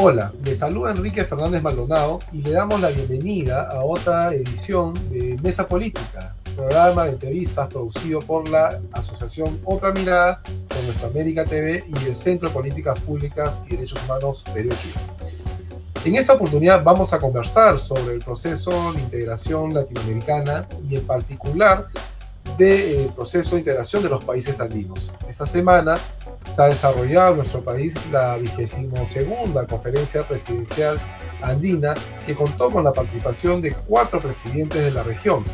Hola, le saluda Enrique Fernández Maldonado y le damos la bienvenida a otra edición de Mesa Política, programa de entrevistas producido por la Asociación Otra Mirada con Nuestra América TV y el Centro de Políticas Públicas y Derechos Humanos Perú En esta oportunidad vamos a conversar sobre el proceso de integración latinoamericana y en particular del eh, proceso de integración de los países andinos. Esta semana se ha desarrollado en nuestro país la vigésimo segunda conferencia presidencial andina que contó con la participación de cuatro presidentes de la región.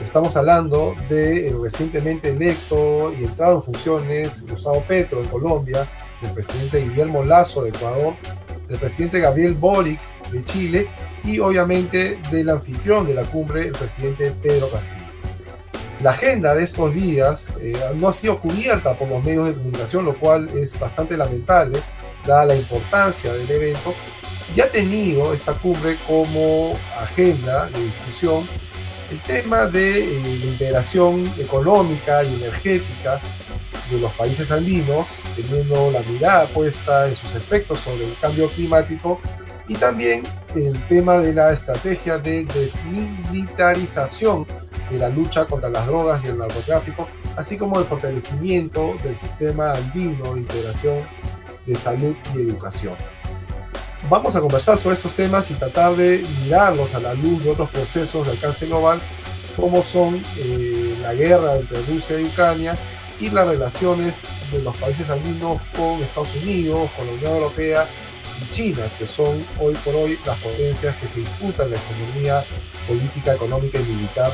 Estamos hablando de recientemente electo y entrado en funciones Gustavo Petro de Colombia, del presidente Guillermo Lazo de Ecuador, del presidente Gabriel Boric de Chile y obviamente del anfitrión de la cumbre, el presidente Pedro Castillo. La agenda de estos días eh, no ha sido cubierta por los medios de comunicación, lo cual es bastante lamentable, dada la importancia del evento, y ha tenido esta cumbre como agenda de discusión el tema de eh, la integración económica y energética de los países andinos, teniendo la mirada puesta en sus efectos sobre el cambio climático y también el tema de la estrategia de desmilitarización de la lucha contra las drogas y el narcotráfico, así como el fortalecimiento del sistema andino de integración de salud y educación. Vamos a conversar sobre estos temas y tratar de mirarlos a la luz de otros procesos de alcance global, como son eh, la guerra entre Rusia y Ucrania y las relaciones de los países andinos con Estados Unidos, con la Unión Europea y China, que son hoy por hoy las potencias que se disputan la economía política, económica y militar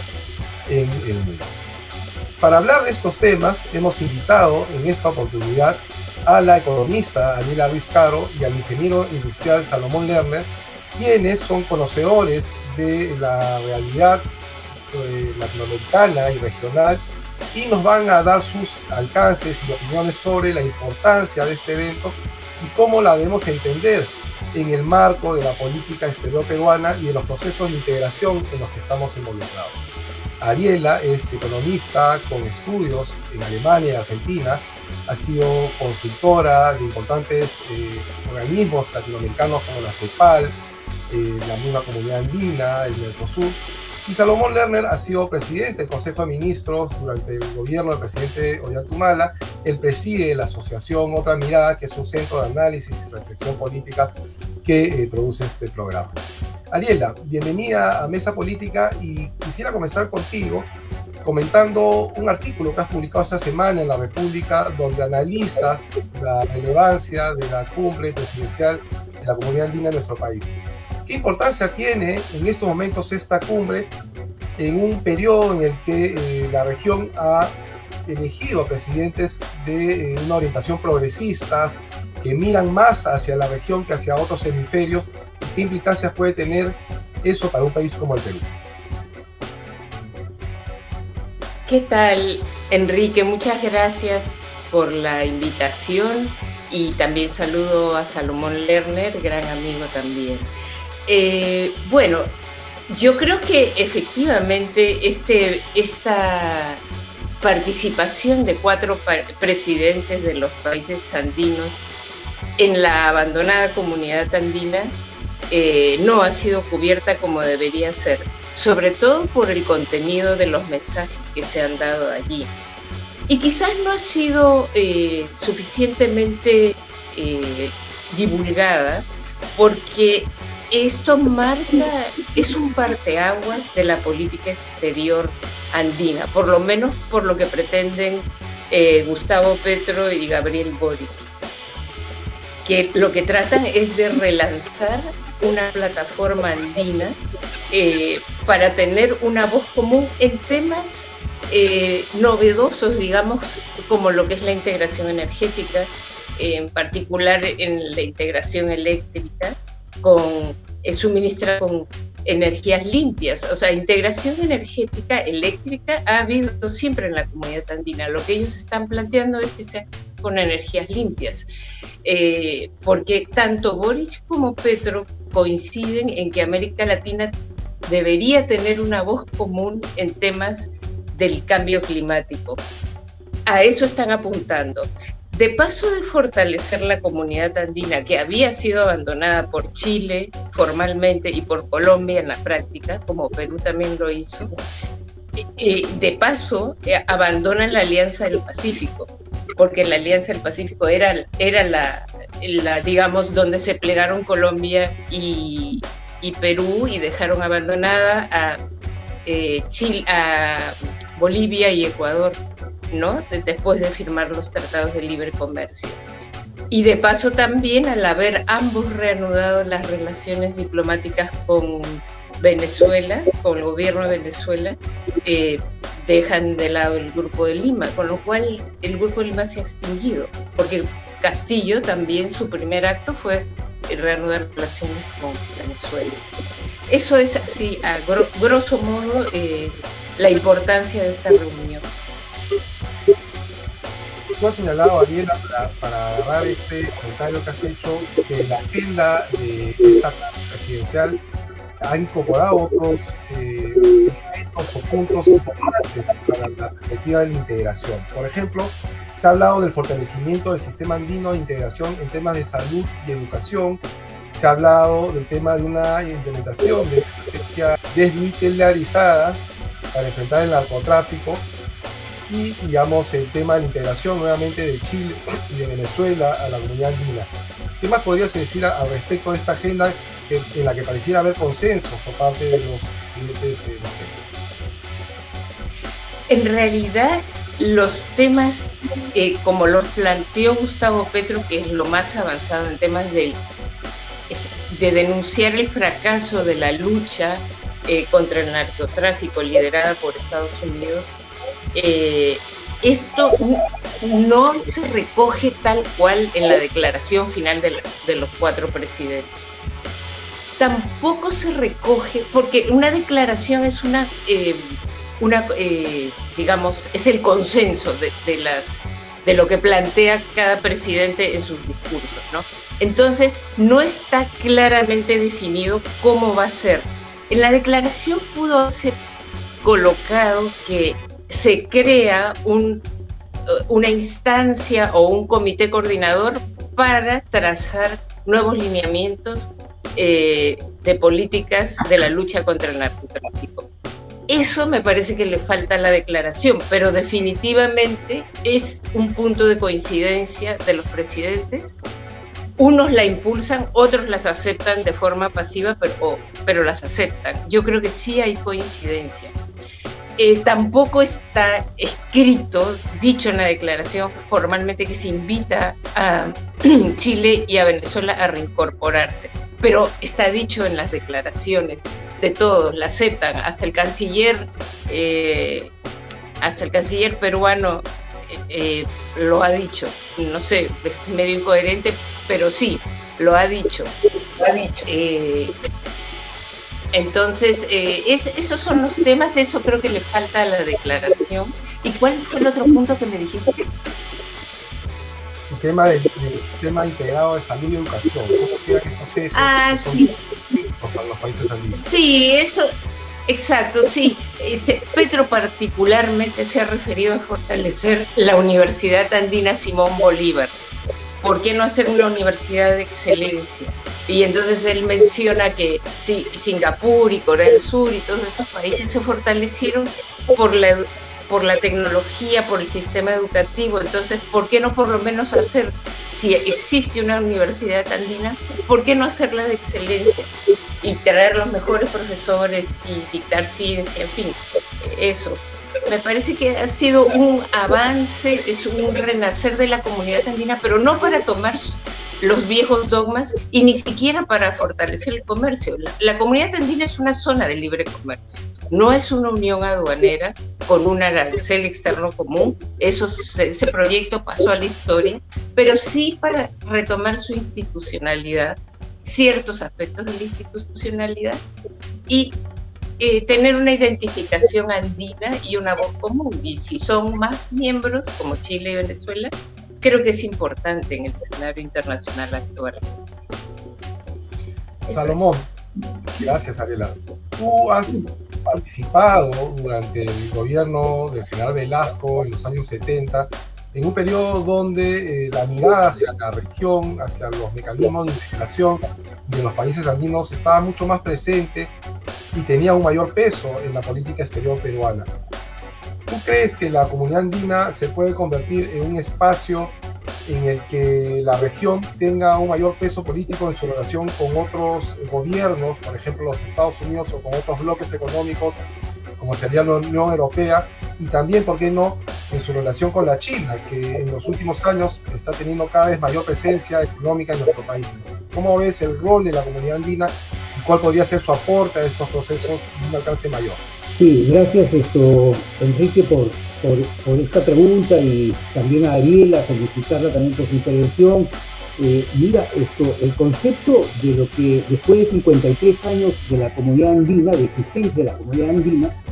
en el mundo. Para hablar de estos temas, hemos invitado en esta oportunidad a la economista Daniela Ruiz y al ingeniero industrial Salomón Lerner, quienes son conocedores de la realidad eh, latinoamericana y regional y nos van a dar sus alcances y opiniones sobre la importancia de este evento y cómo la debemos entender en el marco de la política exterior peruana y de los procesos de integración en los que estamos involucrados. Ariela es economista con estudios en Alemania y Argentina, ha sido consultora de importantes eh, organismos latinoamericanos como la CEPAL, eh, la misma comunidad andina, el Mercosur, y Salomón Lerner ha sido presidente del Consejo de Ministros durante el gobierno del presidente Ollanta Él preside la asociación Otra Mirada, que es un centro de análisis y reflexión política que eh, produce este programa. Ariela, bienvenida a Mesa Política y quisiera comenzar contigo comentando un artículo que has publicado esta semana en La República donde analizas la relevancia de la cumbre presidencial de la comunidad andina en nuestro país. ¿Qué importancia tiene en estos momentos esta cumbre en un periodo en el que eh, la región ha elegido a presidentes de eh, una orientación progresistas que miran más hacia la región que hacia otros hemisferios? ¿Qué implicancias puede tener eso para un país como el Perú? ¿Qué tal, Enrique? Muchas gracias por la invitación y también saludo a Salomón Lerner, gran amigo también. Eh, bueno, yo creo que efectivamente este, esta participación de cuatro presidentes de los países andinos en la abandonada comunidad andina eh, no ha sido cubierta como debería ser, sobre todo por el contenido de los mensajes que se han dado allí. Y quizás no ha sido eh, suficientemente divulgada porque esto marca, es un parteaguas de la política exterior andina, por lo menos por lo que pretenden eh, Gustavo Petro y Gabriel Boric, que lo que tratan es de relanzar una plataforma andina eh, para tener una voz común en temas eh, novedosos, digamos, como lo que es la integración energética, en particular en la integración eléctrica, con eh, suministrar con energías limpias. O sea, integración energética eléctrica ha habido siempre en la comunidad andina. Lo que ellos están planteando es que sea con energías limpias. Eh, porque tanto Boric como Petro coinciden en que América Latina debería tener una voz común en temas del cambio climático. A eso están apuntando. de paso de fortalecer la comunidad andina que había sido abandonada por Chile formalmente y por Colombia en la práctica, como Perú también lo hizo, de paso eh, abandonan la Alianza del Pacífico, porque la Alianza del Pacífico era, era la, la digamos, donde se plegaron Colombia y, y Perú y dejaron abandonada a, eh, Chile, a Bolivia y Ecuador, ¿no? Después de firmar los tratados de libre comercio. Y de paso también al haber ambos reanudado las relaciones diplomáticas con Venezuela, con el gobierno de Venezuela, eh, dejan de lado el Grupo de Lima, con lo cual el Grupo de Lima se ha extinguido, porque Castillo también su primer acto fue reanudar relaciones con Venezuela. Eso es así, a grosso modo, eh, la importancia de esta reunión. Tú has señalado, Ariela, para, para agarrar este comentario que has hecho, que la agenda de esta presidencial ha incorporado otros eh, elementos o puntos importantes para la perspectiva de la integración. Por ejemplo, se ha hablado del fortalecimiento del sistema andino de integración en temas de salud y educación. Se ha hablado del tema de una implementación de estrategia desmilitarizada para enfrentar el narcotráfico y, digamos, el tema de la integración nuevamente de Chile y de Venezuela a la comunidad andina. ¿Qué más podrías decir al respecto de esta agenda en la que pareciera haber consenso por parte de los presidentes eh, En realidad, los temas, eh, como lo planteó Gustavo Petro, que es lo más avanzado en temas de, de denunciar el fracaso de la lucha eh, contra el narcotráfico liderada por Estados Unidos, esto no se recoge tal cual en la declaración final de los cuatro presidentes tampoco se recoge, porque una declaración es una, eh, eh, digamos, es el consenso de, las, de lo que plantea cada presidente en sus discursos, ¿no? Entonces, no está claramente definido cómo va a ser. En la declaración pudo ser colocado que se crea un, una instancia o un comité coordinador para trazar nuevos lineamientos eh, de políticas de la lucha contra el narcotráfico. Eso me parece que le falta a la declaración, pero definitivamente es un punto de coincidencia de los presidentes. Unos la impulsan, otros las aceptan de forma pasiva, pero, pero las aceptan. Yo creo que sí hay coincidencia. Eh, tampoco está escrito, dicho en la declaración formalmente, que se invita a Chile y a Venezuela a reincorporarse pero está dicho en las declaraciones de todos, la aceptan, hasta el canciller, eh, hasta el canciller peruano eh, eh, lo ha dicho, no sé, es medio incoherente, pero sí, lo ha dicho, lo ha dicho. entonces, esos son los temas, eso creo que le falta a la declaración. ¿Y cuál fue el otro punto que me dijiste? El tema del, sistema integrado de salud y educación. ¿Cómo quedan esos ejes ah, sí. para los países andinos? Sí, eso, exacto, sí. Petro particularmente se ha referido a fortalecer la Universidad Andina Simón Bolívar. ¿Por qué no hacer una universidad de excelencia? Y entonces él menciona que sí, Singapur y Corea del Sur y todos estos países se fortalecieron por la por la tecnología, por el sistema educativo. Entonces, ¿por qué no por lo menos hacer, si existe una universidad andina, ¿por qué no hacerla de excelencia? Y traer los mejores profesores y dictar ciencia, en fin, eso. Me parece que ha sido un avance, es un renacer de la comunidad andina, pero no para tomar los viejos dogmas y ni siquiera para fortalecer el comercio. La, comunidad andina es una zona de libre comercio, no es una unión aduanera con un arancel externo común. Eso, ese proyecto pasó a la historia, pero sí para retomar su institucionalidad, ciertos aspectos de la institucionalidad y eh, tener una identificación andina y una voz común. Y si son más miembros, como Chile y Venezuela, creo que es importante en el escenario internacional actual. Salomón, gracias Ariela. Tú has participado durante el gobierno del general Velasco en los años 70 en un periodo donde eh, la mirada hacia la región, hacia los mecanismos de integración de los países andinos estaba mucho más presente y tenía un mayor peso en la política exterior peruana. ¿Tú crees que la comunidad andina se puede convertir en un espacio en el que la región tenga un mayor peso político en su relación con otros gobiernos, por ejemplo los Estados Unidos o con otros bloques económicos como sería la Unión Europea, y también, ¿por qué no?, en su relación con la China, que en los últimos años está teniendo cada vez mayor presencia económica en nuestros países. ¿Cómo ves el rol de la comunidad andina y cuál podría ser su aporte a estos procesos de un alcance mayor? Sí, gracias esto, Enrique por, por, esta pregunta y también a Ariela, felicitarla también por su intervención. Eh, mira, esto, el concepto de lo que después de 53 años de la comunidad andina, de existencia de la comunidad andina,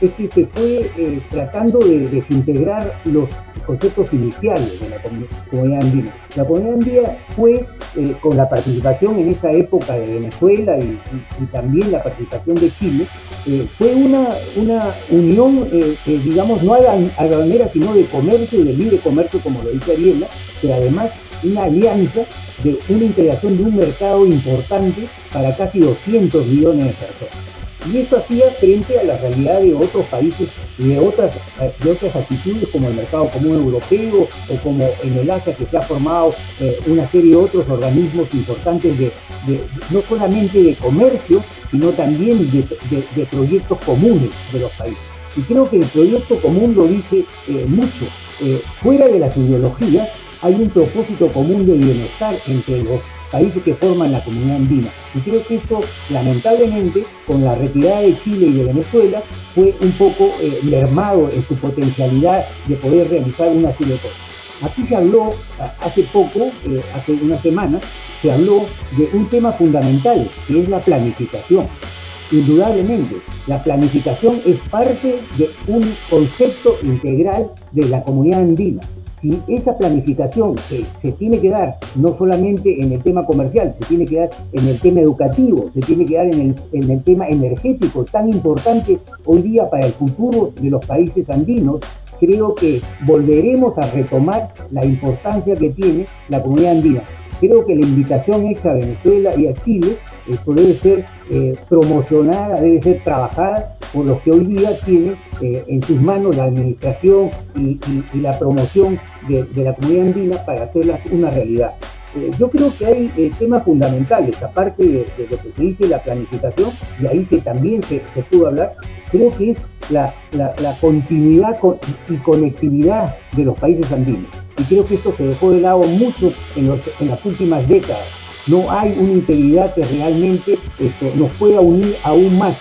es que se fue eh, tratando de desintegrar los conceptos iniciales de la comunidad andina. La comunidad andina fue, eh, con la participación en esa época de Venezuela y, también la participación de Chile, eh, fue una, una unión, digamos, no aduanera, sino de comercio y de libre comercio, como lo dice Ariela, pero además una alianza de una integración de un mercado importante para casi 200 millones de personas. Y esto hacía frente a la realidad de otros países y de otras, de otras actitudes como el mercado común europeo o como en el Asia que se ha formado eh, una serie de otros organismos importantes de, no solamente de comercio, sino también de, proyectos comunes de los países. Y creo que el proyecto común lo dice eh, mucho. Eh, fuera de las ideologías hay un propósito común de bienestar entre los países que forman la comunidad andina. Y creo que esto, lamentablemente, con la retirada de Chile y de Venezuela, fue un poco eh, mermado en su potencialidad de poder realizar una serie de cosas. Aquí se habló hace poco, eh, hace una semana, se habló de un tema fundamental, que es la planificación. Indudablemente, la planificación es parte de un concepto integral de la comunidad andina si esa planificación se, se, tiene que dar no solamente en el tema comercial, se tiene que dar en el tema educativo, se tiene que dar en el, en el tema energético, tan importante hoy día para el futuro de los países andinos, creo que volveremos a retomar la importancia que tiene la comunidad andina. Creo que la invitación hecha a Venezuela y a Chile, esto debe ser eh, promocionada, debe ser trabajada por los que hoy día tienen eh, en sus manos la administración y, la promoción de, la comunidad andina para hacerla una realidad. Eh, yo creo que hay temas fundamentales, aparte de, lo que se dice la planificación, y ahí se, también se, pudo hablar, creo que es la, continuidad y conectividad de los países andinos y creo que esto se dejó de lado mucho en, las últimas décadas. No hay una integridad que realmente esto, nos pueda unir aún más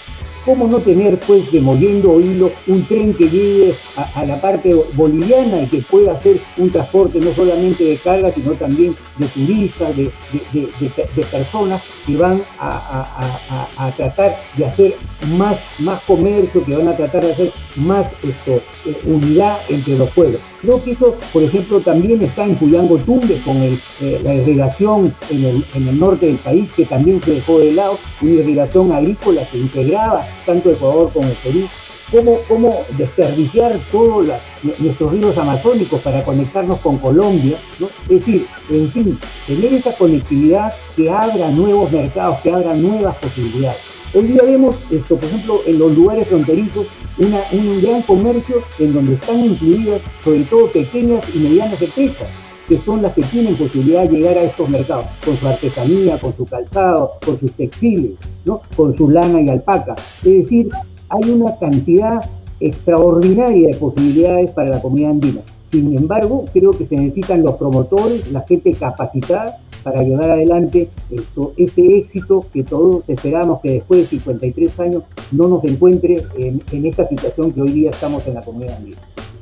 ¿Cómo no tener, pues, de moviendo hilo, un tren que llegue a, la parte boliviana y que pueda hacer un transporte no solamente de carga, sino también de turistas, de, personas que van a, tratar de hacer más, más comercio, que van a tratar de hacer más esto, eh, unidad entre los pueblos? Creo que eso, por ejemplo, también está en Cuyango Tumbe con eh, la irrigación en el, norte del país, que también se dejó de lado, una irrigación agrícola que integraba tanto Ecuador como el Perú, cómo desperdiciar todos nuestros ríos amazónicos para conectarnos con Colombia, es decir, en fin, tener esa conectividad que abra nuevos mercados, que abra nuevas posibilidades. Hoy día vemos esto, por ejemplo, en los lugares fronterizos, un gran comercio en donde están incluidas sobre todo pequeñas y medianas empresas que son las que tienen posibilidad de llegar a estos mercados, con su artesanía, con su calzado, con sus textiles, ¿no? con su lana y alpaca. Es decir, hay una cantidad extraordinaria de posibilidades para la comunidad andina. Sin embargo, creo que se necesitan los promotores, la gente capacitada para llevar adelante esto, este éxito que todos esperamos que después de 53 años no nos encuentre en, en esta situación que hoy día estamos en la comunidad andina.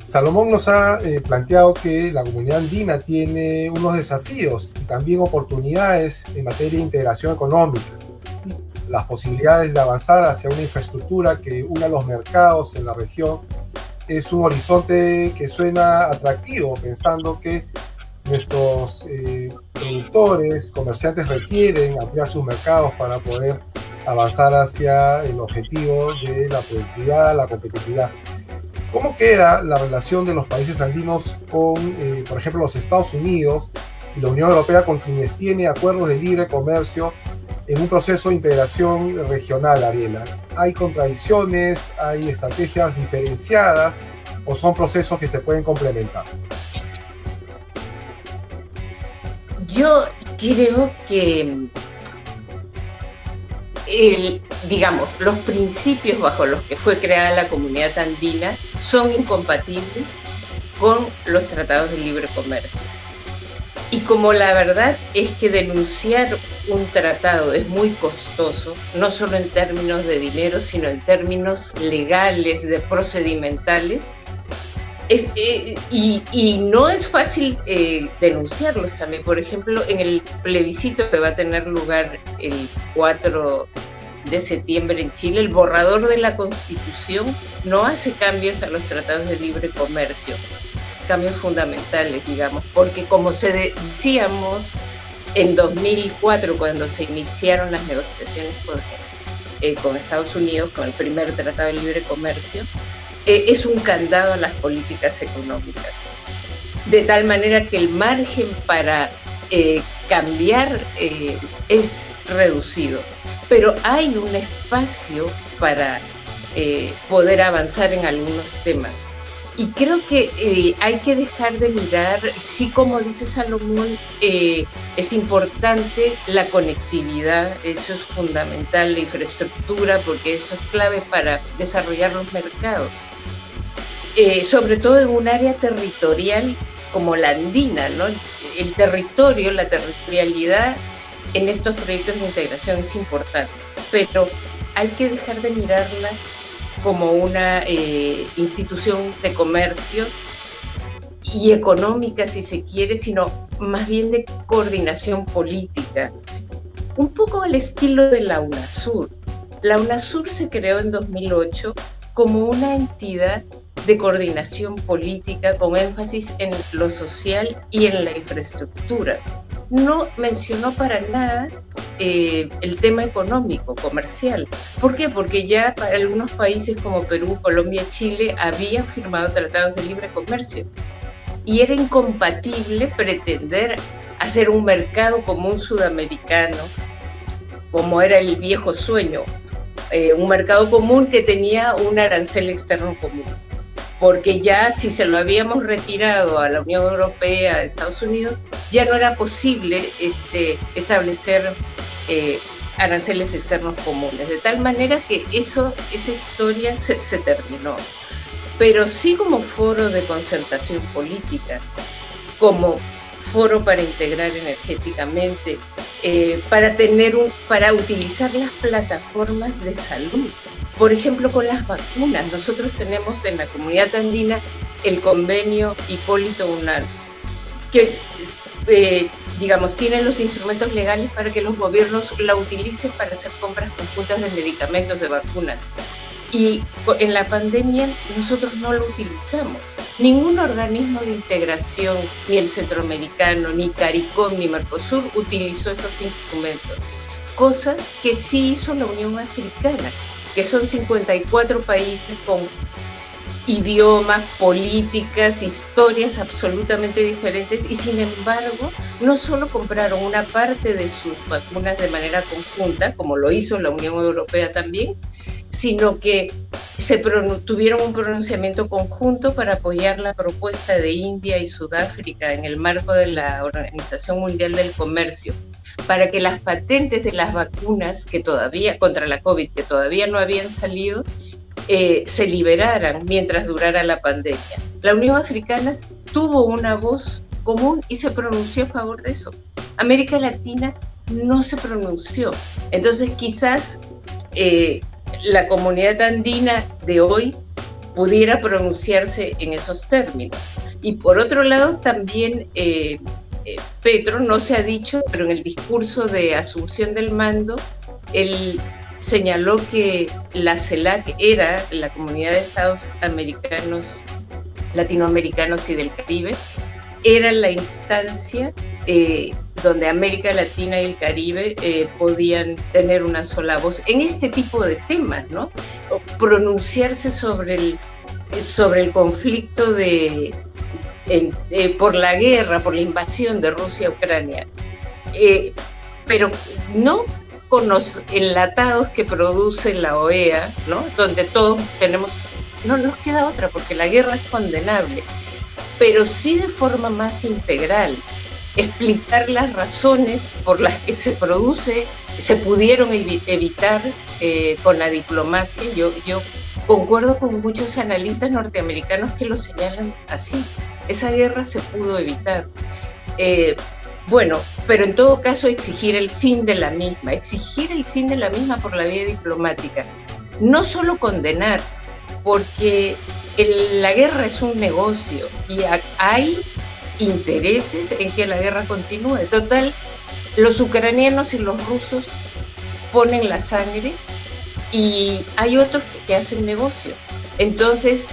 Salomón nos ha eh, planteado que la comunidad andina tiene unos desafíos y también oportunidades en materia de integración económica. Las posibilidades de avanzar hacia una infraestructura que una los mercados en la región es un horizonte que suena atractivo, pensando que nuestros eh, productores, comerciantes requieren ampliar sus mercados para poder avanzar hacia el objetivo de la productividad, la competitividad. ¿Cómo queda la relación de los países andinos con, eh, por ejemplo, los Estados Unidos y la Unión Europea con quienes tiene acuerdos de libre comercio en un proceso de integración regional, Ariela? ¿Hay contradicciones? ¿Hay estrategias diferenciadas? ¿O son procesos que se pueden complementar? Yo creo que digamos, los principios bajo los que fue creada la comunidad andina son incompatibles con los tratados de libre comercio. Y como la verdad es que denunciar un tratado es muy costoso, no solo en términos de dinero, sino en términos legales, de procedimentales, eh, y, no es fácil eh, denunciarlos también. Por ejemplo, en el plebiscito que va a tener lugar el 4 de septiembre en Chile, el borrador de la Constitución no hace cambios a los tratados de libre comercio, cambios fundamentales, digamos, porque como se decíamos en 2004, cuando se iniciaron las negociaciones con, eh, con Estados Unidos, con el primer tratado de libre comercio, eh, es un candado a las políticas económicas. De tal manera que el margen para eh, cambiar eh, es reducido, pero hay un espacio para poder avanzar en algunos temas. Y creo que hay que dejar de mirar, sí como dice Salomón, es importante la conectividad, eso es fundamental, la infraestructura, porque eso es clave para desarrollar los mercados. Eh, sobre todo en un área territorial como la andina, ¿no? El territorio, la territorialidad en estos proyectos de integración es importante, pero hay que dejar de mirarla como una eh, institución de comercio y económica, si se quiere, sino más bien de coordinación política. Un poco al estilo de la UNASUR. La UNASUR se creó en 2008 como una entidad de coordinación política con énfasis en lo social y en la infraestructura. No mencionó para nada eh, el tema económico, comercial. ¿Por qué? Porque ya para algunos países como Perú, Colombia, Chile habían firmado tratados de libre comercio y era incompatible pretender hacer un mercado común sudamericano como era el viejo sueño, eh, un mercado común que tenía un arancel externo común porque ya si se lo habíamos retirado a la Unión Europea, a Estados Unidos, ya no era posible este, establecer eh, aranceles externos comunes, de tal manera que eso, esa historia se, terminó. Pero sí como foro de concertación política, como foro para integrar energéticamente, eh, para tener un, para utilizar las plataformas de salud por ejemplo, con las vacunas. Nosotros tenemos en la comunidad andina el convenio Hipólito Unal, que, eh, digamos, tiene los instrumentos legales para que los gobiernos la utilicen para hacer compras conjuntas de medicamentos, de vacunas. Y en la pandemia nosotros no lo utilizamos. Ningún organismo de integración, ni el centroamericano, ni CARICOM, ni Mercosur, utilizó esos instrumentos. Cosa que sí hizo la Unión Africana que son 54 países con idiomas, políticas, historias absolutamente diferentes y sin embargo no solo compraron una parte de sus vacunas de manera conjunta, como lo hizo la Unión Europea también, sino que se tuvieron un pronunciamiento conjunto para apoyar la propuesta de India y Sudáfrica en el marco de la Organización Mundial del Comercio para que las patentes de las vacunas que todavía contra la COVID que todavía no habían salido eh, se liberaran mientras durara la pandemia. La Unión Africana tuvo una voz común y se pronunció a favor de eso. América Latina no se pronunció. Entonces quizás eh, la comunidad andina de hoy pudiera pronunciarse en esos términos. Y por otro lado, también eh, Petro no se ha dicho, pero en el discurso de asunción del mando, él señaló que la CELAC era la comunidad de estados americanos, latinoamericanos y del Caribe, era la instancia eh, donde América Latina y el Caribe eh, podían tener una sola voz en este tipo de temas, ¿no? pronunciarse sobre el sobre el conflicto de, eh, por la guerra, por la invasión de Rusia a Ucrania, eh, pero no con los enlatados que produce la OEA, ¿no? donde todos tenemos, no nos queda otra, porque la guerra es condenable, pero sí de forma más integral, explicar las razones por las que se produce, se pudieron evitar eh, con la diplomacia. Yo, yo concuerdo con muchos analistas norteamericanos que lo señalan así. Esa guerra se pudo evitar. Eh, bueno, pero en todo caso exigir el fin de la misma, exigir el fin de la misma por la vía diplomática. No solo condenar, porque la guerra es un negocio y hay intereses en que la guerra continúe. Total, los ucranianos y los rusos ponen la sangre y hay otros que, hacen negocio. Entonces,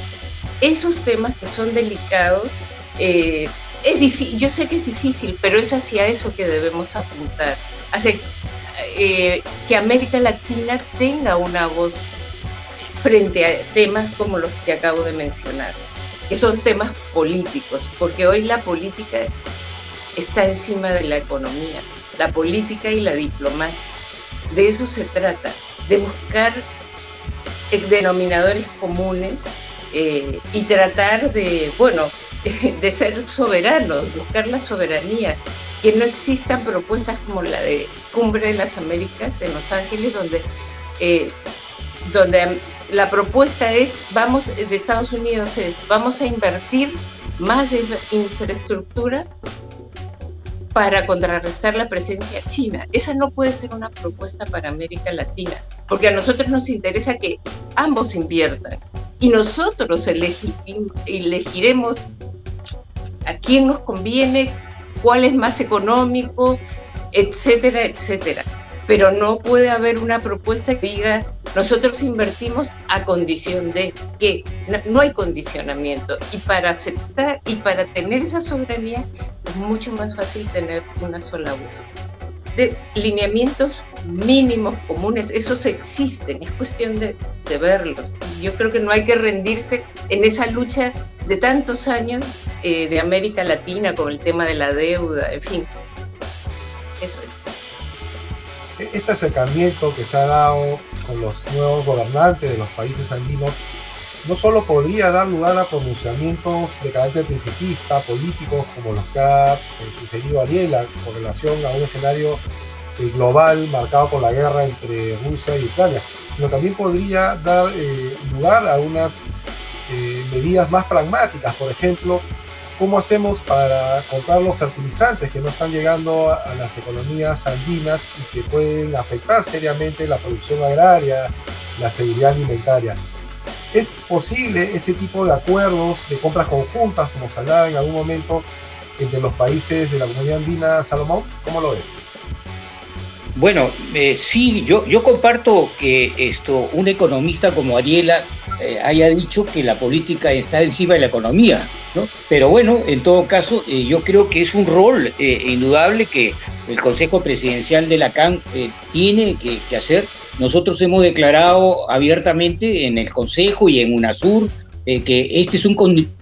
esos temas que son delicados, eh, es yo sé que es difícil, pero es hacia eso que debemos apuntar, hacia eh, que América Latina tenga una voz frente a temas como los que acabo de mencionar, que son temas políticos, porque hoy la política está encima de la economía, la política y la diplomacia. De eso se trata, de buscar denominadores comunes eh, y tratar de, bueno, de ser soberanos, buscar la soberanía, que no existan propuestas como la de Cumbre de las Américas en Los Ángeles, donde, eh, donde la propuesta es, vamos, de Estados Unidos es, vamos a invertir más en infraestructura para contrarrestar la presencia china. Esa no puede ser una propuesta para América Latina, porque a nosotros nos interesa que ambos inviertan y nosotros elegiremos a quién nos conviene, cuál es más económico, etcétera, etcétera. Pero no puede haber una propuesta que diga, nosotros invertimos a condición de que no hay condicionamiento. Y para aceptar y para tener esa soberanía es mucho más fácil tener una sola voz. De lineamientos mínimos comunes, esos existen, es cuestión de, verlos. Yo creo que no hay que rendirse en esa lucha de tantos años eh, de América Latina con el tema de la deuda, en fin. E-, este acercamiento que se ha dado con los nuevos gobernantes de los países andinos no solo podría dar lugar a pronunciamientos de carácter principista, políticos, como los que ha eh, sugerido Ariela, con relación a un escenario eh, global marcado por la guerra entre Rusia y Ucrania, sino también podría dar lugar a unas eh, medidas más pragmáticas, por ejemplo, cómo hacemos para comprar los fertilizantes que no están llegando a, las economías andinas y que pueden afectar seriamente la producción agraria, la seguridad alimentaria. ¿Es posible ese tipo de acuerdos de compras conjuntas, como se hablaba en algún momento, entre los países de la comunidad andina, Salomón? ¿Cómo lo ves? Bueno, eh, sí, yo, comparto que esto, un economista como Ariela eh, haya dicho que la política está encima de la economía, ¿no? Pero bueno, en todo caso, eh, yo creo que es un rol indudable que el Consejo Presidencial de la CAN tiene que, hacer. Nosotros hemos declarado abiertamente en el Consejo y en UNASUR que este es un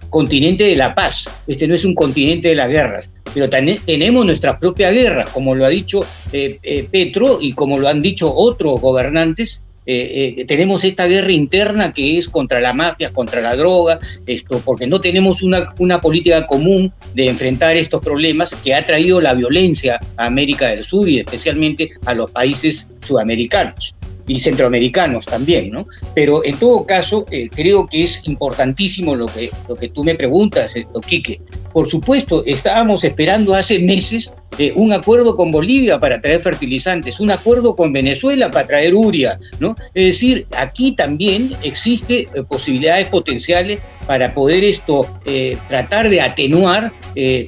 continente de la paz, este no es un continente de las guerras pero tenemos nuestra propia guerra, como lo ha dicho eh, eh, Petro y como lo han dicho otros gobernantes. Eh, tenemos esta guerra interna que es contra la mafia, contra la droga, esto, porque no tenemos una, una política común de enfrentar estos problemas que ha traído la violencia a América del Sur y especialmente a los países sudamericanos y centroamericanos también, ¿no? Pero en todo caso, creo que es importantísimo lo que, lo que tú me preguntas, esto, Quique. Por supuesto, estábamos esperando hace meses eh, un acuerdo con Bolivia para traer fertilizantes, un acuerdo con Venezuela para traer uria, ¿no? Es decir, aquí también existe eh, posibilidades potenciales para poder esto eh, tratar de atenuar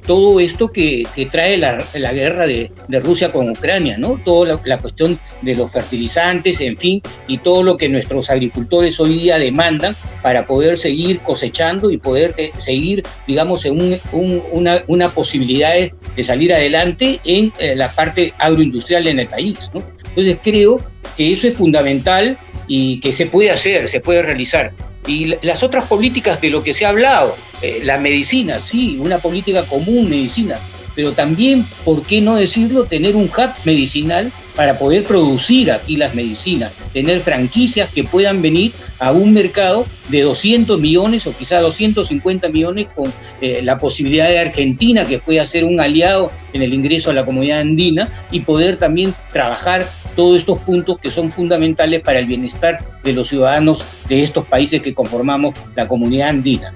todo esto que, trae la, guerra de, Rusia con Ucrania, ¿no? Toda la, cuestión de los fertilizantes, en fin, y todo lo que nuestros agricultores hoy día demandan para poder seguir cosechando y poder seguir, digamos, en una, una posibilidad de salir adelante en eh, la parte agroindustrial en el país. Entonces creo que eso es fundamental y que se puede hacer, se puede realizar. Y las otras políticas de lo que se ha hablado, eh, la medicina, sí, una política común, medicina, pero también, ¿por qué no decirlo?, tener un hub medicinal para poder producir aquí las medicinas, tener franquicias que puedan venir a un mercado de 200 millones o quizá 250 millones con eh, la posibilidad de Argentina que pueda ser un aliado en el ingreso a la comunidad andina y poder también trabajar todos estos puntos que son fundamentales para el bienestar de los ciudadanos de estos países que conformamos la comunidad andina.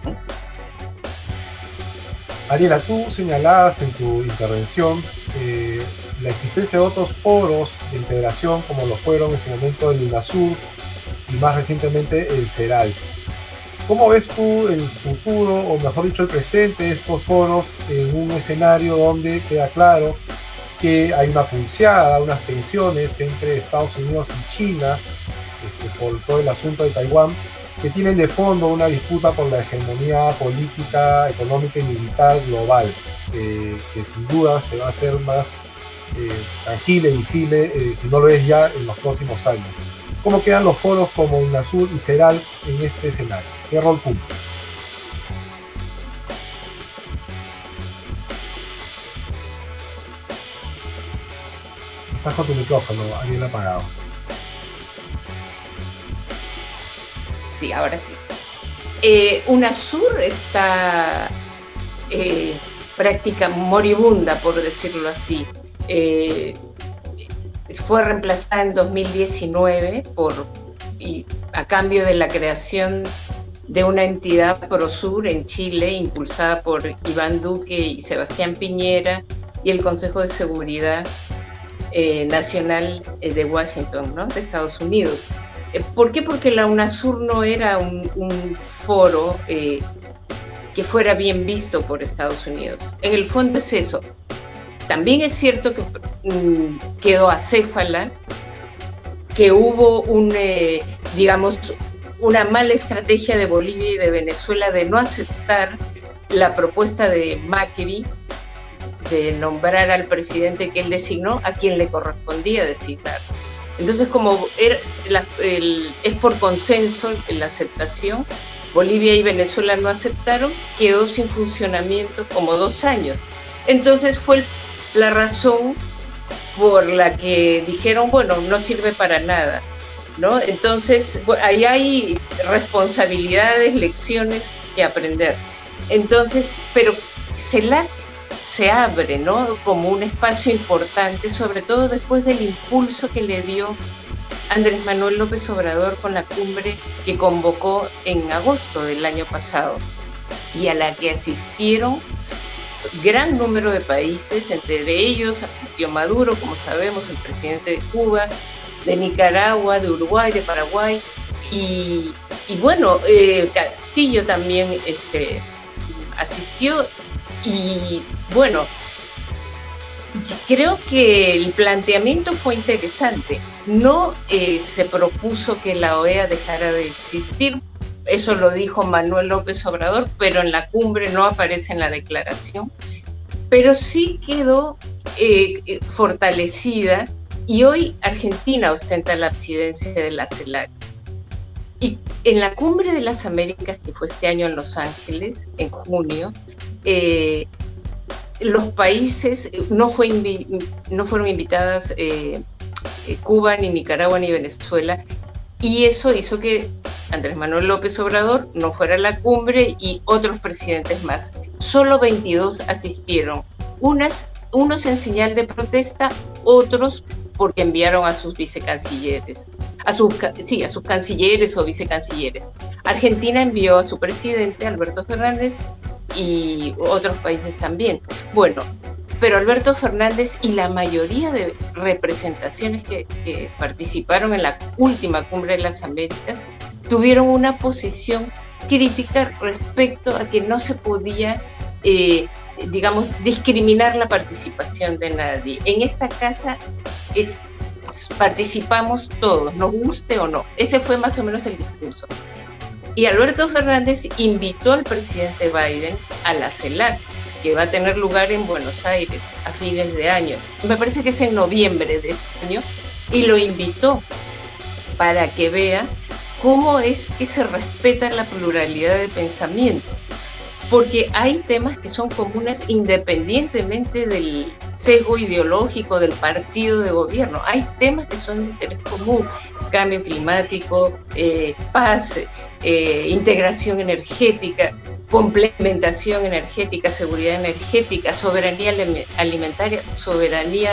Ariela, tú señalabas en tu intervención eh, la existencia de otros foros de integración como lo fueron en su momento el UNASUR y más recientemente el CERAL. ¿Cómo ves tú el futuro, o mejor dicho el presente de estos foros en un escenario donde queda claro que hay una pulseada, unas tensiones entre Estados Unidos y China este, por todo el asunto de Taiwán que tienen de fondo una disputa por la hegemonía política, económica y militar global, que sin duda se va a hacer más eh, tangible, visible, eh, si no lo es ya, en los próximos años. ¿Cómo quedan los foros como UNASUR y CERAL en este escenario? ¿Qué rol cumple? Estás con tu micrófono, alguien apagado. Sí, ahora sí. Eh, UNASUR está eh, práctica moribunda, por decirlo así. Eh, fue reemplazada en 2019 por, a cambio de la creación de una entidad ProSur en Chile, impulsada por Iván Duque y Sebastián Piñera y el Consejo de Seguridad eh, Nacional de Washington, ¿no? de Estados Unidos. Eh, ¿Por qué? Porque la UNASUR no era un, foro eh, que fuera bien visto por Estados Unidos. En el fondo es eso. También es cierto que mm, quedó acéfala, que hubo eh, digamos, una mala estrategia de Bolivia y de Venezuela de no aceptar la propuesta de Macri de nombrar al presidente que él designó a quien le correspondía designar. Entonces, como es por consenso la aceptación, Bolivia y Venezuela no aceptaron, quedó sin funcionamiento como dos años. Entonces fue la razón por la que dijeron, bueno, no sirve para nada. ¿no? Entonces, ahí hay responsabilidades, lecciones que aprender. Entonces, pero CELAC se abre ¿no? como un espacio importante, sobre todo después del impulso que le dio Andrés Manuel López Obrador con la cumbre que convocó en agosto del año pasado y a la que asistieron gran número de países, entre ellos asistió Maduro, como sabemos, el presidente de Cuba, de Nicaragua, de Uruguay, de Paraguay, y, bueno, eh, Castillo también este, asistió y bueno, creo que el planteamiento fue interesante. No eh, se propuso que la OEA dejara de existir, eso lo dijo Manuel López Obrador, pero en la cumbre no aparece en la declaración. Pero sí quedó eh, eh, fortalecida y hoy Argentina ostenta la presidencia de la CELAC. Y en la cumbre de las Américas, que fue este año en Los Ángeles, en junio, eh, los países, no, fue no fueron invitadas eh, eh, Cuba, ni Nicaragua, ni Venezuela, y eso hizo que Andrés Manuel López Obrador no fuera a la cumbre y otros presidentes más. Solo 22 asistieron, unas, unos en señal de protesta, otros porque enviaron a sus vicecancilleres, a sus, sí, a sus cancilleres o vicecancilleres. Argentina envió a su presidente, Alberto Fernández, y otros países también. Bueno, pero Alberto Fernández y la mayoría de representaciones que, participaron en la última cumbre de las Américas tuvieron una posición crítica respecto a que no se podía, eh, digamos, discriminar la participación de nadie. En esta casa es, participamos todos, nos guste o no. Ese fue más o menos el discurso. Y Alberto Fernández invitó al presidente Biden a la CELAC, que va a tener lugar en Buenos Aires a fines de año. Me parece que es en noviembre de este año, y lo invitó para que vea cómo es que se respeta la pluralidad de pensamientos porque hay temas que son comunes independientemente del sesgo ideológico del partido de gobierno. Hay temas que son de interés común, cambio climático, eh, paz, eh, integración energética, complementación energética, seguridad energética, soberanía alimentaria, soberanía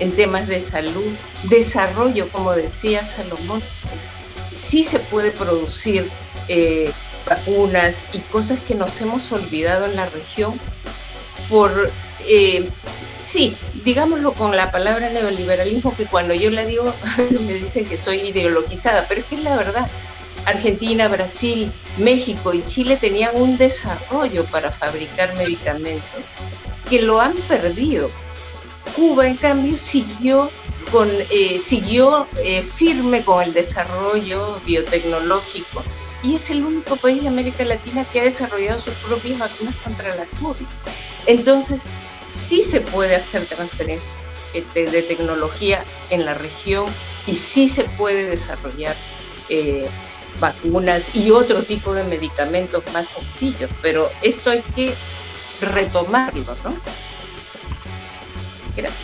en temas de salud, desarrollo, como decía Salomón. Sí se puede producir eh, vacunas y cosas que nos hemos olvidado en la región por, eh, sí, digámoslo con la palabra neoliberalismo, que cuando yo la digo me dicen que soy ideologizada, pero es que es la verdad. Argentina, Brasil, México y Chile tenían un desarrollo para fabricar medicamentos que lo han perdido. Cuba, en cambio, siguió, con, eh, siguió eh, firme con el desarrollo biotecnológico y es el único país de América Latina que ha desarrollado sus propias vacunas contra la COVID. Entonces, sí se puede hacer transferencia este, de, tecnología en la región y sí se puede desarrollar eh, vacunas y otro tipo de medicamentos más sencillos, pero esto hay que retomarlo, ¿no? Gracias.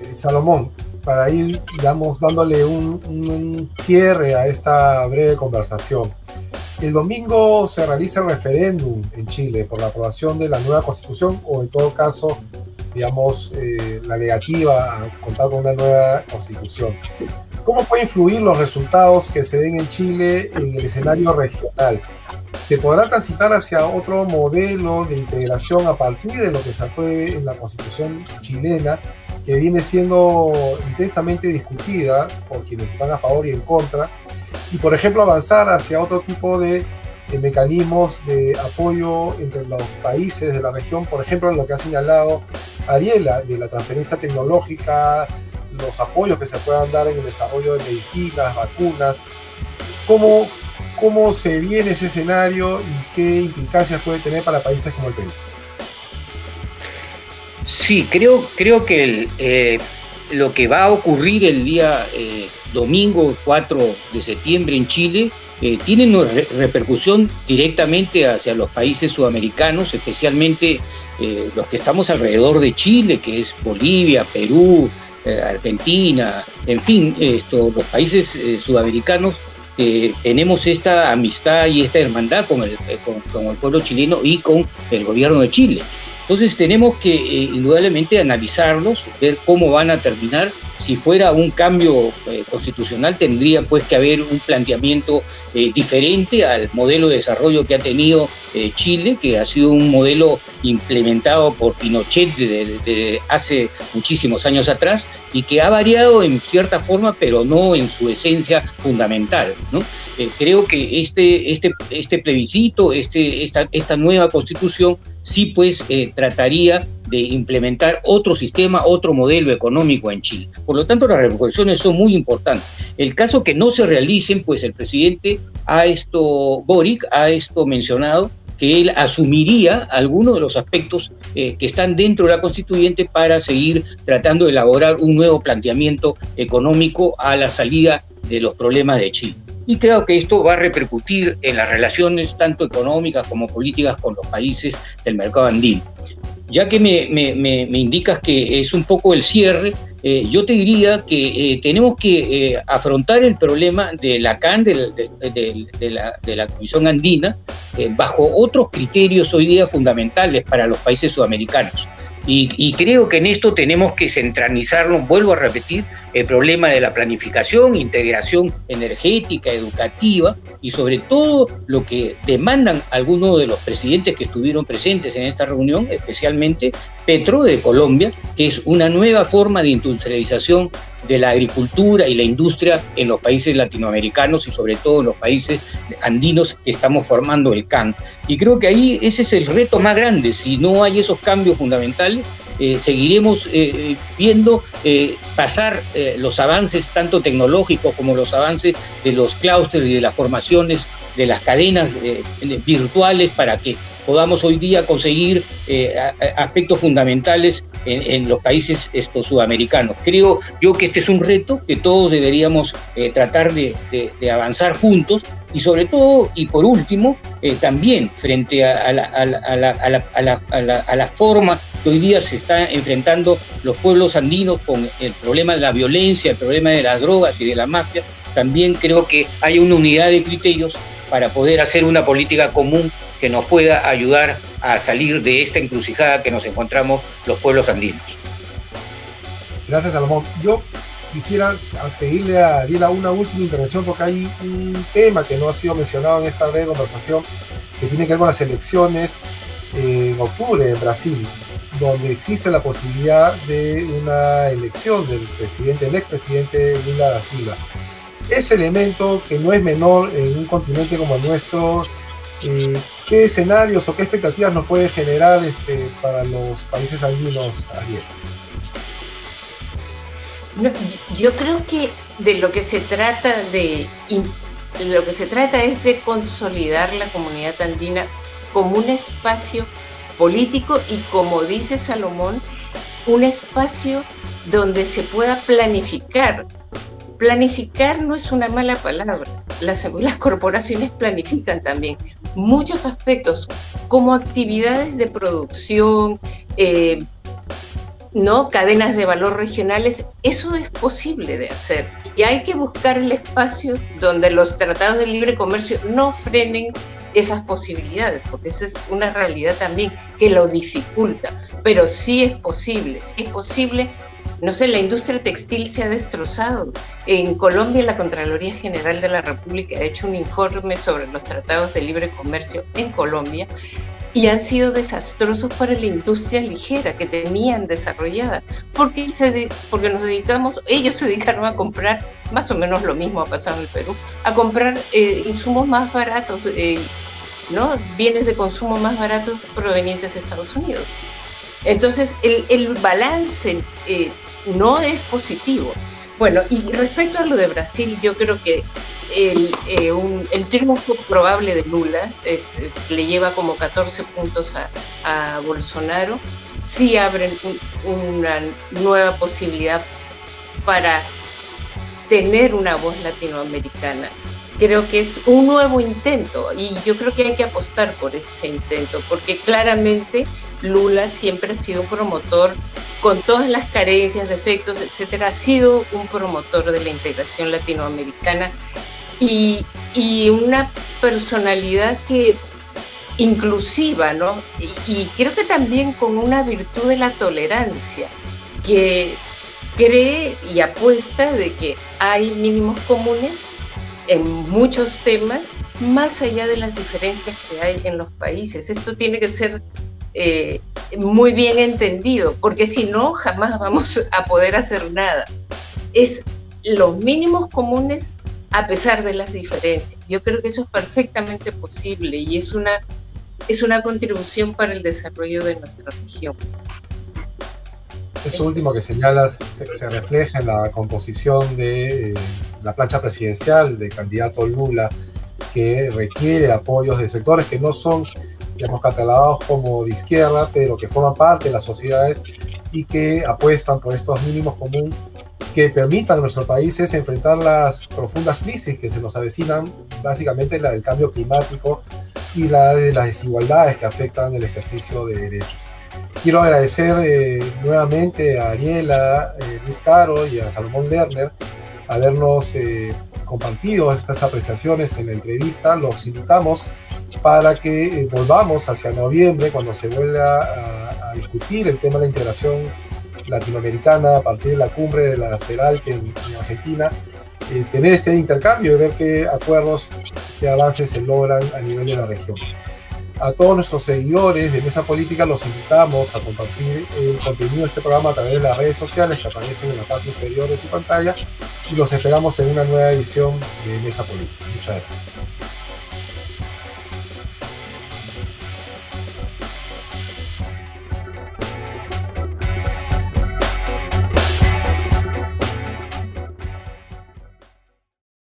Eh, Salomón, para ir, digamos, dándole un, cierre a esta breve conversación. El domingo se realiza el referéndum en Chile por la aprobación de la nueva constitución o en todo caso, digamos, eh, la negativa a contar con una nueva constitución. ¿Cómo puede influir los resultados que se den en Chile en el escenario regional? ¿Se podrá transitar hacia otro modelo de integración a partir de lo que se apruebe en la constitución chilena que viene siendo intensamente discutida por quienes están a favor y en contra, y por ejemplo avanzar hacia otro tipo de, mecanismos de apoyo entre los países de la región, por ejemplo lo que ha señalado Ariela, de la transferencia tecnológica, los apoyos que se puedan dar en el desarrollo de medicinas, vacunas, cómo, cómo se viene ese escenario y qué implicancias puede tener para países como el Perú. Sí, creo, creo que eh, lo que va a ocurrir el día eh, domingo 4 de septiembre en Chile eh, tiene repercusión directamente hacia los países sudamericanos, especialmente los que estamos alrededor de Chile, que es Bolivia, Perú, Argentina, en fin, esto, los países sudamericanos tenemos esta amistad y esta hermandad con el, con el pueblo chileno y con el gobierno de Chile. Entonces tenemos que eh, indudablemente analizarlos, ver cómo van a terminar si fuera un cambio eh, constitucional tendría pues que haber un planteamiento eh, diferente al modelo de desarrollo que ha tenido eh, Chile, que ha sido un modelo implementado por Pinochet desde, hace muchísimos años atrás y que ha variado en cierta forma, pero no en su esencia fundamental. creo que este, este, este plebiscito, este, esta, esta nueva constitución, sí pues trataría de implementar otro sistema, otro modelo económico en Chile. Por lo tanto, las repercusiones son muy importantes. El caso que no se realicen, pues el presidente ha esto, Boric ha esto mencionado, que él asumiría algunos de los aspectos eh, que están dentro de la constituyente para seguir tratando de elaborar un nuevo planteamiento económico a la salida de los problemas de Chile. Y creo que esto va a repercutir en las relaciones tanto económicas como políticas con los países del mercado andino ya que me, indicas que es un poco el cierre, eh, yo te diría que eh, tenemos que eh, afrontar el problema de la CAN, de, la, de la, Comisión Andina, bajo otros criterios hoy día fundamentales para los países sudamericanos. Y, creo que en esto tenemos que centralizarlo, vuelvo a repetir, el problema de la planificación, integración energética, educativa y sobre todo lo que demandan algunos de los presidentes que estuvieron presentes en esta reunión, especialmente Petro de Colombia, que es una nueva forma de industrialización de la agricultura y la industria en los países latinoamericanos y sobre todo en los países andinos que estamos formando el CAN. Y creo que ahí ese es el reto más grande. Si no hay esos cambios fundamentales, eh, seguiremos eh, viendo eh, pasar los avances tanto tecnológicos como los avances de los clústeres y de las formaciones de las cadenas virtuales para que podamos hoy día conseguir eh, aspectos fundamentales en, los países sudamericanos. Creo yo que este es un reto que todos deberíamos eh, tratar de, avanzar juntos y sobre todo, y por último, también frente a la forma que hoy día se están enfrentando los pueblos andinos con el problema de la violencia, el problema de las drogas y de la mafia, también creo que hay una unidad de criterios para poder hacer una política común que nos pueda ayudar a salir de esta encrucijada que nos encontramos los pueblos andinos. Gracias, Salomón. Yo quisiera pedirle a Ariela una última intervención porque hay un tema que no ha sido mencionado en esta breve conversación que tiene que ver con las elecciones en octubre en Brasil, donde existe la posibilidad de una elección del presidente, el expresidente Lula da Silva ese elemento que no es menor en un continente como el nuestro, eh, ¿qué escenarios o qué expectativas nos puede generar este, para los países andinos, Ariel? yo creo que de lo que se trata de, lo que se trata es de consolidar la comunidad andina como un espacio político y como dice Salomón, un espacio donde se pueda planificar Planificar no es una mala palabra. Las, corporaciones planifican también muchos aspectos, como actividades de producción, eh, ¿no? cadenas de valor regionales. Eso es posible de hacer. Y hay que buscar el espacio donde los tratados de libre comercio no frenen esas posibilidades, porque esa es una realidad también que lo dificulta. Pero sí es posible, sí es posible no sé, la industria textil se ha destrozado. En Colombia, la Contraloría General de la República ha hecho un informe sobre los tratados de libre comercio en Colombia y han sido desastrosos para la industria ligera que tenían desarrollada, porque, se porque nos dedicamos, ellos se dedicaron a comprar, más o menos lo mismo ha pasado en el Perú, a comprar eh, insumos más baratos, eh, ¿no? bienes de consumo más baratos provenientes de Estados Unidos. Entonces, el, balance eh, no es positivo. Bueno, y respecto a lo de Brasil, yo creo que el, eh, triunfo probable de Lula le lleva como 14 puntos a, Bolsonaro. Sí abren una nueva posibilidad para tener una voz latinoamericana. Creo que es un nuevo intento y yo creo que hay que apostar por ese intento, porque claramente Lula siempre ha sido un promotor, con todas las carencias, defectos, etcétera, ha sido un promotor de la integración latinoamericana y, una personalidad que inclusiva, ¿no? Y, creo que también con una virtud de la tolerancia, que cree y apuesta de que hay mínimos comunes en muchos temas, más allá de las diferencias que hay en los países. Esto tiene que ser eh, muy bien entendido, porque si no, jamás vamos a poder hacer nada. Es los mínimos comunes a pesar de las diferencias. Yo creo que eso es perfectamente posible y es una, es una contribución para el desarrollo de nuestra región. Eso último que señalas se, refleja en la composición de eh, la plancha presidencial del candidato Lula, que requiere apoyos de sectores que no son digamos, catalogados como de izquierda, pero que forman parte de las sociedades y que apuestan por estos mínimos comunes que permitan a nuestros países enfrentar las profundas crisis que se nos avecinan, básicamente la del cambio climático y la de las desigualdades que afectan el ejercicio de derechos. Quiero agradecer eh, nuevamente a Ariela, eh, Luis Caro y a Salomón Lerner habernos eh, compartido estas apreciaciones en la entrevista. Los invitamos para que eh, volvamos hacia noviembre, cuando se vuelva a, discutir el tema de la integración latinoamericana a partir de la cumbre de la CERAL en, Argentina, eh, tener este intercambio y ver qué acuerdos, qué avances se logran a nivel de la región. A todos nuestros seguidores de Mesa Política los invitamos a compartir el contenido de este programa a través de las redes sociales que aparecen en la parte inferior de su pantalla y los esperamos en una nueva edición de Mesa Política. Muchas gracias.